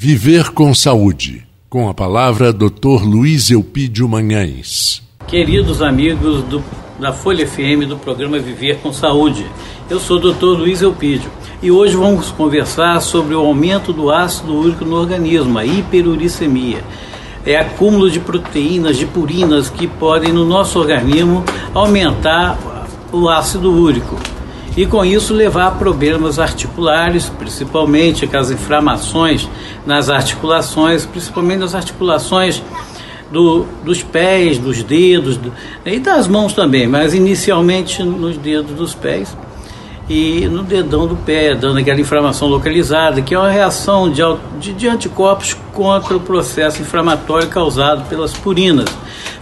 Viver com Saúde. Com a palavra, Dr. Luiz Eupídio Manhães. Queridos amigos do, da Folha FM do programa Viver com Saúde, eu sou o Dr. Luiz Eupídio e hoje vamos conversar sobre o aumento do ácido úrico no organismo, a hiperuricemia. É acúmulo de proteínas, de purinas que podem no nosso organismo aumentar o ácido úrico e com isso levar a problemas articulares, principalmente aquelas inflamações nas articulações, principalmente nas articulações do, dos pés, dos dedos do, e das mãos também, mas inicialmente nos dedos dos pés e no dedão do pé, dando aquela inflamação localizada, que é uma reação de, de, de anticorpos contra o processo inflamatório causado pelas purinas.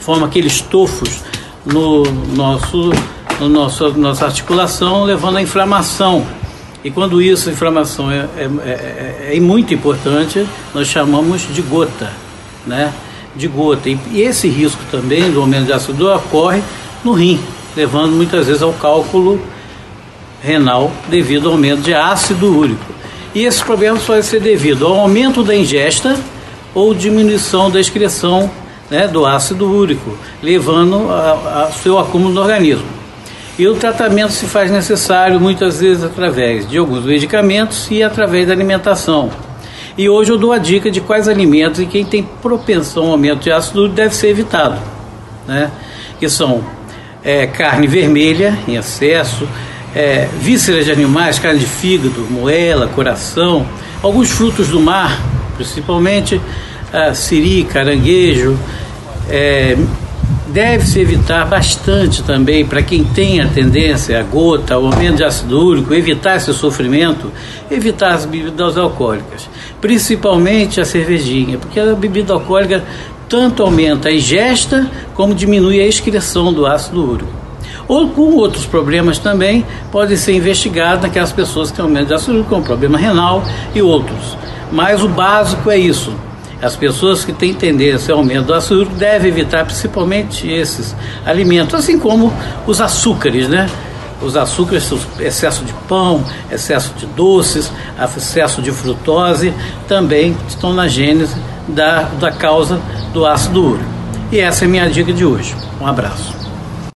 Forma aqueles tofos no nosso no nosso, nossa articulação, levando à inflamação. E quando isso, a inflamação é, é, é, é, muito importante, nós chamamos de gota, né? De gota. E, e esse risco também do aumento de ácido ocorre no rim, levando muitas vezes ao cálculo renal devido ao aumento de ácido úrico. E esses problemas podem ser devido ao aumento da ingesta ou diminuição da excreção né, do ácido úrico, levando ao seu acúmulo no organismo. E o tratamento se faz necessário muitas vezes através de alguns medicamentos e através da alimentação. E hoje eu dou a dica de quais alimentos e quem tem propensão ao aumento de ácido deve ser evitado, né? Que são é, carne vermelha em excesso, é, vísceras de animais, carne de fígado, moela, coração, alguns frutos do mar, principalmente a siri, caranguejo, é, Deve-se evitar bastante também, para quem tem a tendência a gota, ao aumento de ácido úrico, evitar esse sofrimento, evitar as bebidas alcoólicas, principalmente a cervejinha, porque a bebida alcoólica tanto aumenta a ingesta como diminui a excreção do ácido úrico. Ou com outros problemas também, podem ser investigados naquelas pessoas que têm aumento de ácido úrico, como problema renal e outros. Mas o básico é isso, as pessoas que têm tendência ao aumento do açúcar devem evitar principalmente esses alimentos, assim como os açúcares, né? Os açúcares, excesso de pão, excesso de doces, excesso de frutose, também estão na gênese da, da causa do ácido úrico. E essa é a minha dica de hoje. Um abraço.